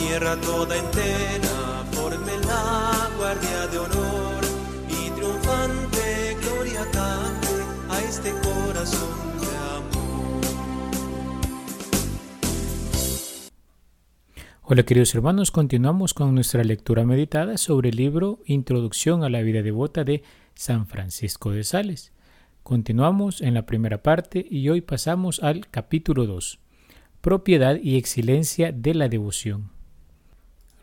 tierra toda entera la guardia de honor y triunfante gloria a este corazón de amor. Hola queridos hermanos, continuamos con nuestra lectura meditada sobre el libro Introducción a la vida devota de San Francisco de Sales. Continuamos en la primera parte y hoy pasamos al capítulo 2, Propiedad y excelencia de la devoción.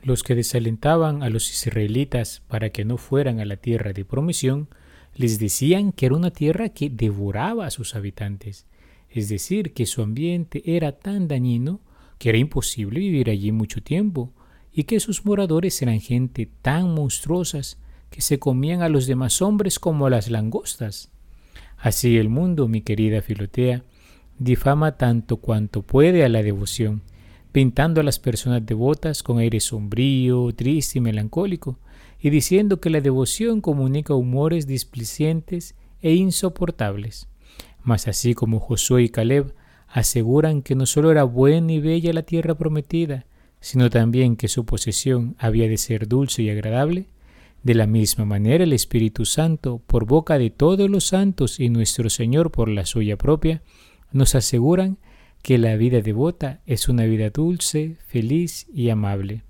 Los que desalentaban a los israelitas para que no fueran a la tierra de promisión, les decían que era una tierra que devoraba a sus habitantes, es decir, que su ambiente era tan dañino que era imposible vivir allí mucho tiempo, y que sus moradores eran gente tan monstruosas que se comían a los demás hombres como a las langostas. Así el mundo, mi querida Filotea, difama tanto cuanto puede a la devoción, pintando a las personas devotas con aire sombrío, triste y melancólico, y diciendo que la devoción comunica humores displicientes e insoportables. Mas así como Josué y Caleb aseguran que no solo era buena y bella la tierra prometida, sino también que su posesión había de ser dulce y agradable, de la misma manera el Espíritu Santo, por boca de todos los santos y nuestro Señor por la suya propia, nos aseguran que la vida devota es una vida dulce, feliz y amable.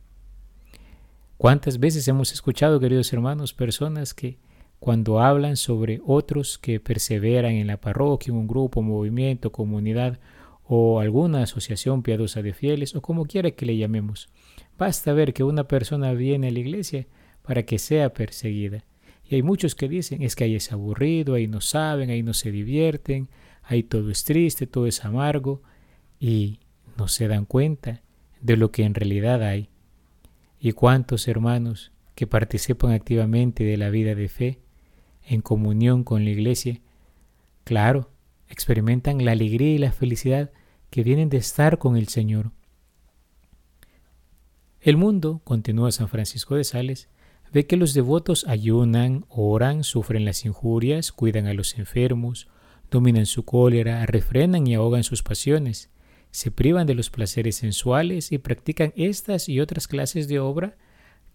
¿Cuántas veces hemos escuchado, queridos hermanos, personas que cuando hablan sobre otros que perseveran en la parroquia, en un grupo, movimiento, comunidad o alguna asociación piadosa de fieles o como quiera que le llamemos, basta ver que una persona viene a la iglesia para que sea perseguida. Y hay muchos que dicen, es que ahí es aburrido, ahí no saben, ahí no se divierten, ahí todo es triste, todo es amargo, y no se dan cuenta de lo que en realidad hay. Y cuántos hermanos que participan activamente de la vida de fe, en comunión con la iglesia, claro, experimentan la alegría y la felicidad que vienen de estar con el Señor. El mundo, continúa San Francisco de Sales, ve que los devotos ayunan, oran, sufren las injurias, cuidan a los enfermos, dominan su cólera, refrenan y ahogan sus pasiones, se privan de los placeres sensuales y practican estas y otras clases de obra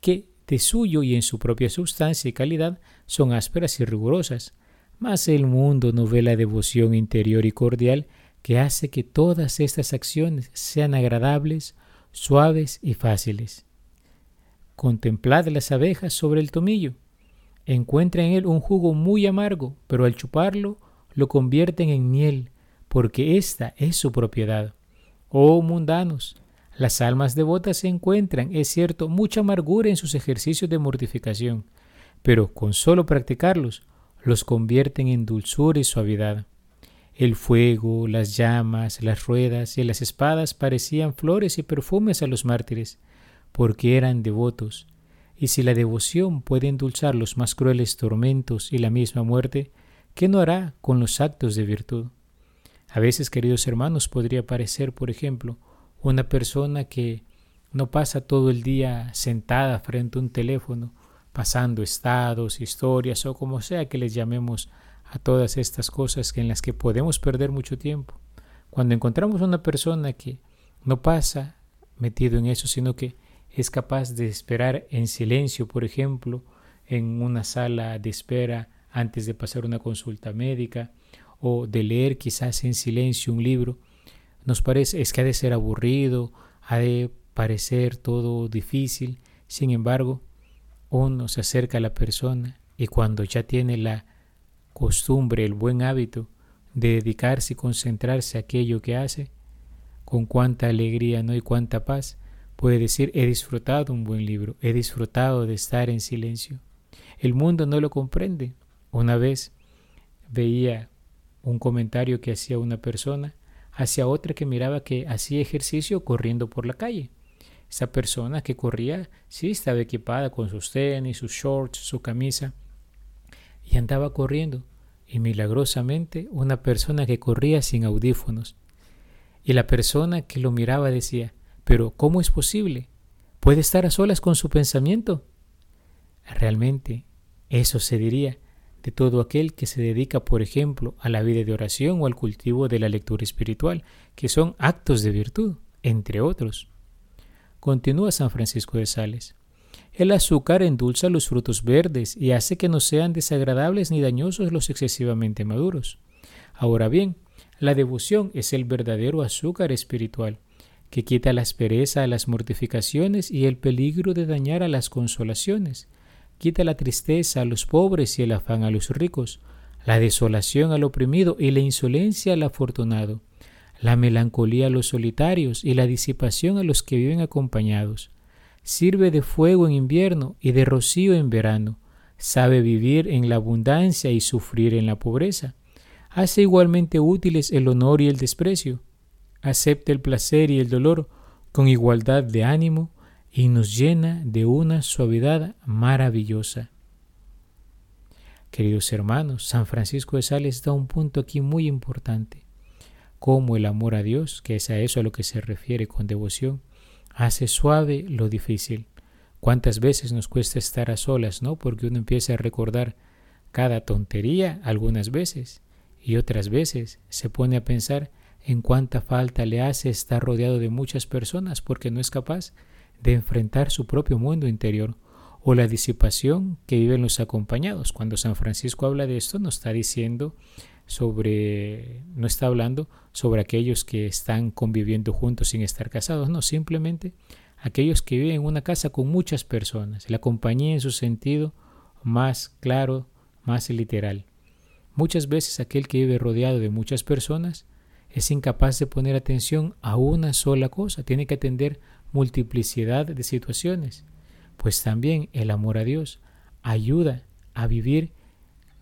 que, de suyo y en su propia sustancia y calidad, son ásperas y rigurosas. Mas el mundo no ve la devoción interior y cordial que hace que todas estas acciones sean agradables, suaves y fáciles. Contemplad las abejas sobre el tomillo. Encuentra en él un jugo muy amargo, pero al chuparlo lo convierten en miel, porque esta es su propiedad. Oh mundanos, las almas devotas encuentran, es cierto, mucha amargura en sus ejercicios de mortificación, pero con solo practicarlos los convierten en dulzura y suavidad. El fuego, las llamas, las ruedas y las espadas parecían flores y perfumes a los mártires, porque eran devotos, y si la devoción puede endulzar los más crueles tormentos y la misma muerte, ¿qué no hará con los actos de virtud? A veces, queridos hermanos, podría parecer, por ejemplo, una persona que no pasa todo el día sentada frente a un teléfono, pasando estados, historias o como sea que les llamemos a todas estas cosas en las que podemos perder mucho tiempo. Cuando encontramos una persona que no pasa metido en eso, sino que es capaz de esperar en silencio, por ejemplo, en una sala de espera antes de pasar una consulta médica o de leer quizás en silencio un libro, nos parece es que ha de ser aburrido, ha de parecer todo difícil. Sin embargo, uno se acerca a la persona y cuando ya tiene la costumbre, el buen hábito de dedicarse y concentrarse a aquello que hace, con cuánta alegría no y cuánta paz, Puede decir, he disfrutado un buen libro, he disfrutado de estar en silencio. El mundo no lo comprende. Una vez veía un comentario que hacía una persona hacia otra que miraba que hacía ejercicio corriendo por la calle. Esa persona que corría, sí, estaba equipada con sus tenis, sus shorts, su camisa, y andaba corriendo. Y milagrosamente una persona que corría sin audífonos. Y la persona que lo miraba decía, pero ¿cómo es posible? ¿Puede estar a solas con su pensamiento? Realmente, eso se diría de todo aquel que se dedica, por ejemplo, a la vida de oración o al cultivo de la lectura espiritual, que son actos de virtud, entre otros. Continúa San Francisco de Sales. El azúcar endulza los frutos verdes y hace que no sean desagradables ni dañosos los excesivamente maduros. Ahora bien, la devoción es el verdadero azúcar espiritual, que quita la aspereza a las mortificaciones y el peligro de dañar a las consolaciones, quita la tristeza a los pobres y el afán a los ricos, la desolación al oprimido y la insolencia al afortunado, la melancolía a los solitarios y la disipación a los que viven acompañados. Sirve de fuego en invierno y de rocío en verano, sabe vivir en la abundancia y sufrir en la pobreza, hace igualmente útiles el honor y el desprecio, acepta el placer y el dolor con igualdad de ánimo y nos llena de una suavidad maravillosa. Queridos hermanos, San Francisco de Sales da un punto aquí muy importante, como el amor a Dios, que es a eso a lo que se refiere con devoción, hace suave lo difícil. ¿Cuántas veces nos cuesta estar a solas, no? Porque uno empieza a recordar cada tontería algunas veces y otras veces se pone a pensar en cuánta falta le hace estar rodeado de muchas personas porque no es capaz de enfrentar su propio mundo interior o la disipación que viven los acompañados. Cuando San Francisco habla de esto, nos está diciendo sobre, no está hablando sobre aquellos que están conviviendo juntos sin estar casados, no, simplemente aquellos que viven en una casa con muchas personas, la compañía en su sentido más claro, más literal. Muchas veces aquel que vive rodeado de muchas personas es incapaz de poner atención a una sola cosa, tiene que atender multiplicidad de situaciones, pues también el amor a Dios ayuda a vivir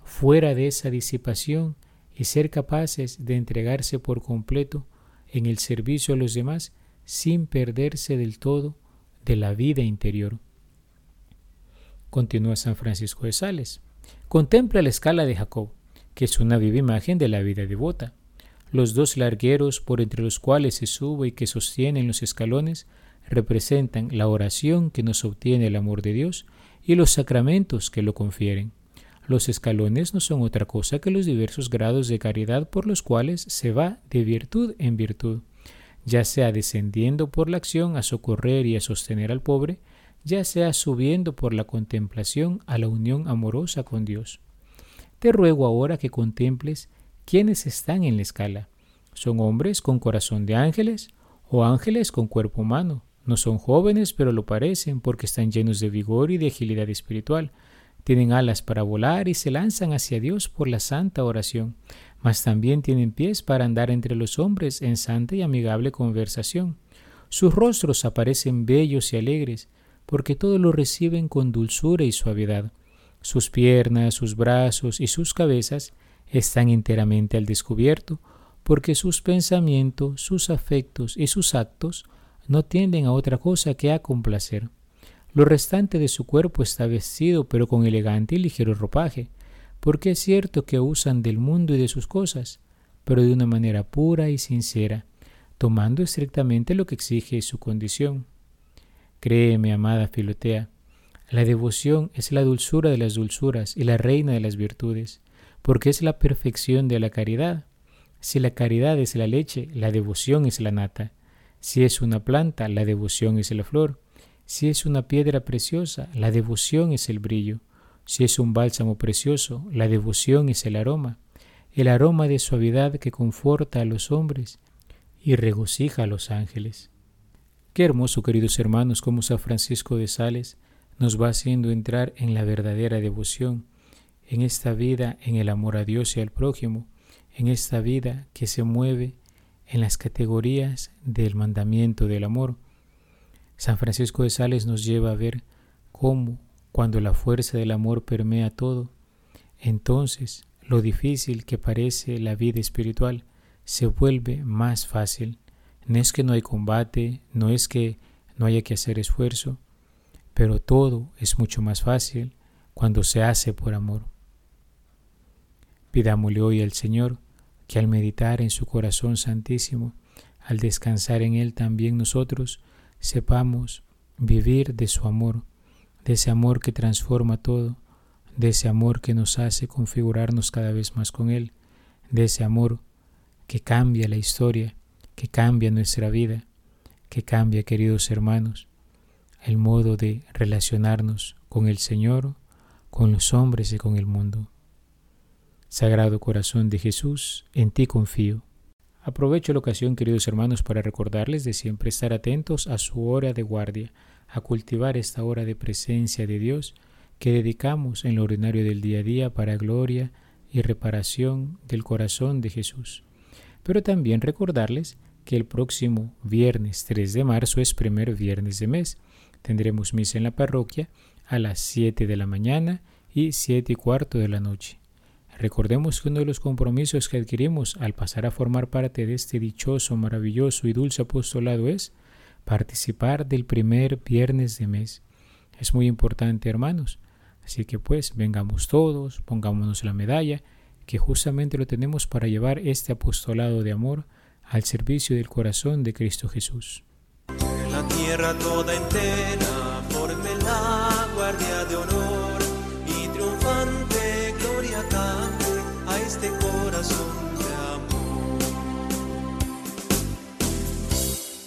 fuera de esa disipación y ser capaces de entregarse por completo en el servicio a los demás sin perderse del todo de la vida interior. Continúa San Francisco de Sales. Contempla la escala de Jacob, que es una viva imagen de la vida devota. Los dos largueros por entre los cuales se sube y que sostienen los escalones representan la oración que nos obtiene el amor de Dios y los sacramentos que lo confieren. Los escalones no son otra cosa que los diversos grados de caridad por los cuales se va de virtud en virtud, ya sea descendiendo por la acción a socorrer y a sostener al pobre, ya sea subiendo por la contemplación a la unión amorosa con Dios. Te ruego ahora que contemples quiénes están en la escala. ¿Son hombres con corazón de ángeles o ángeles con cuerpo humano? No son jóvenes, pero lo parecen porque están llenos de vigor y de agilidad espiritual tienen alas para volar y se lanzan hacia Dios por la santa oración, mas también tienen pies para andar entre los hombres en santa y amigable conversación. Sus rostros aparecen bellos y alegres, porque todo lo reciben con dulzura y suavidad. Sus piernas, sus brazos y sus cabezas están enteramente al descubierto, porque sus pensamientos, sus afectos y sus actos no tienden a otra cosa que a complacer. Lo restante de su cuerpo está vestido, pero con elegante y ligero ropaje, porque es cierto que usan del mundo y de sus cosas, pero de una manera pura y sincera, tomando estrictamente lo que exige su condición. Créeme, amada Filotea, la devoción es la dulzura de las dulzuras y la reina de las virtudes, porque es la perfección de la caridad. Si la caridad es la leche, la devoción es la nata. Si es una planta, la devoción es la flor. Si es una piedra preciosa, la devoción es el brillo. Si es un bálsamo precioso, la devoción es el aroma, el aroma de suavidad que conforta a los hombres y regocija a los ángeles. Qué hermoso, queridos hermanos, como San Francisco de Sales nos va haciendo entrar en la verdadera devoción, en esta vida, en el amor a Dios y al prójimo, en esta vida que se mueve en las categorías del mandamiento del amor, San Francisco de Sales nos lleva a ver cómo, cuando la fuerza del amor permea todo, entonces lo difícil que parece la vida espiritual se vuelve más fácil. No es que no hay combate, no es que no haya que hacer esfuerzo, pero todo es mucho más fácil cuando se hace por amor. Pidámosle hoy al Señor que al meditar en su corazón santísimo, al descansar en Él también nosotros, sepamos vivir de su amor, de ese amor que transforma todo, de ese amor que nos hace configurarnos cada vez más con Él, de ese amor que cambia la historia, que cambia nuestra vida, que cambia, queridos hermanos, el modo de relacionarnos con el Señor, con los hombres y con el mundo. Sagrado Corazón de Jesús, en ti confío. Aprovecho la ocasión, queridos hermanos, para recordarles de siempre estar atentos a su hora de guardia, a cultivar esta hora de presencia de Dios que dedicamos en lo ordinario del día a día para gloria y reparación del corazón de Jesús. Pero también recordarles que el próximo viernes 3 de marzo es primer viernes de mes. Tendremos misa en la parroquia a las 7 de la mañana y 7 y cuarto de la noche. Recordemos que uno de los compromisos que adquirimos al pasar a formar parte de este dichoso, maravilloso y dulce apostolado es participar del primer viernes de mes. Es muy importante, hermanos. Así que pues vengamos todos, pongámonos la medalla, que justamente lo tenemos para llevar este apostolado de amor al servicio del corazón de Cristo Jesús. La tierra toda entera la guardia de honor este corazón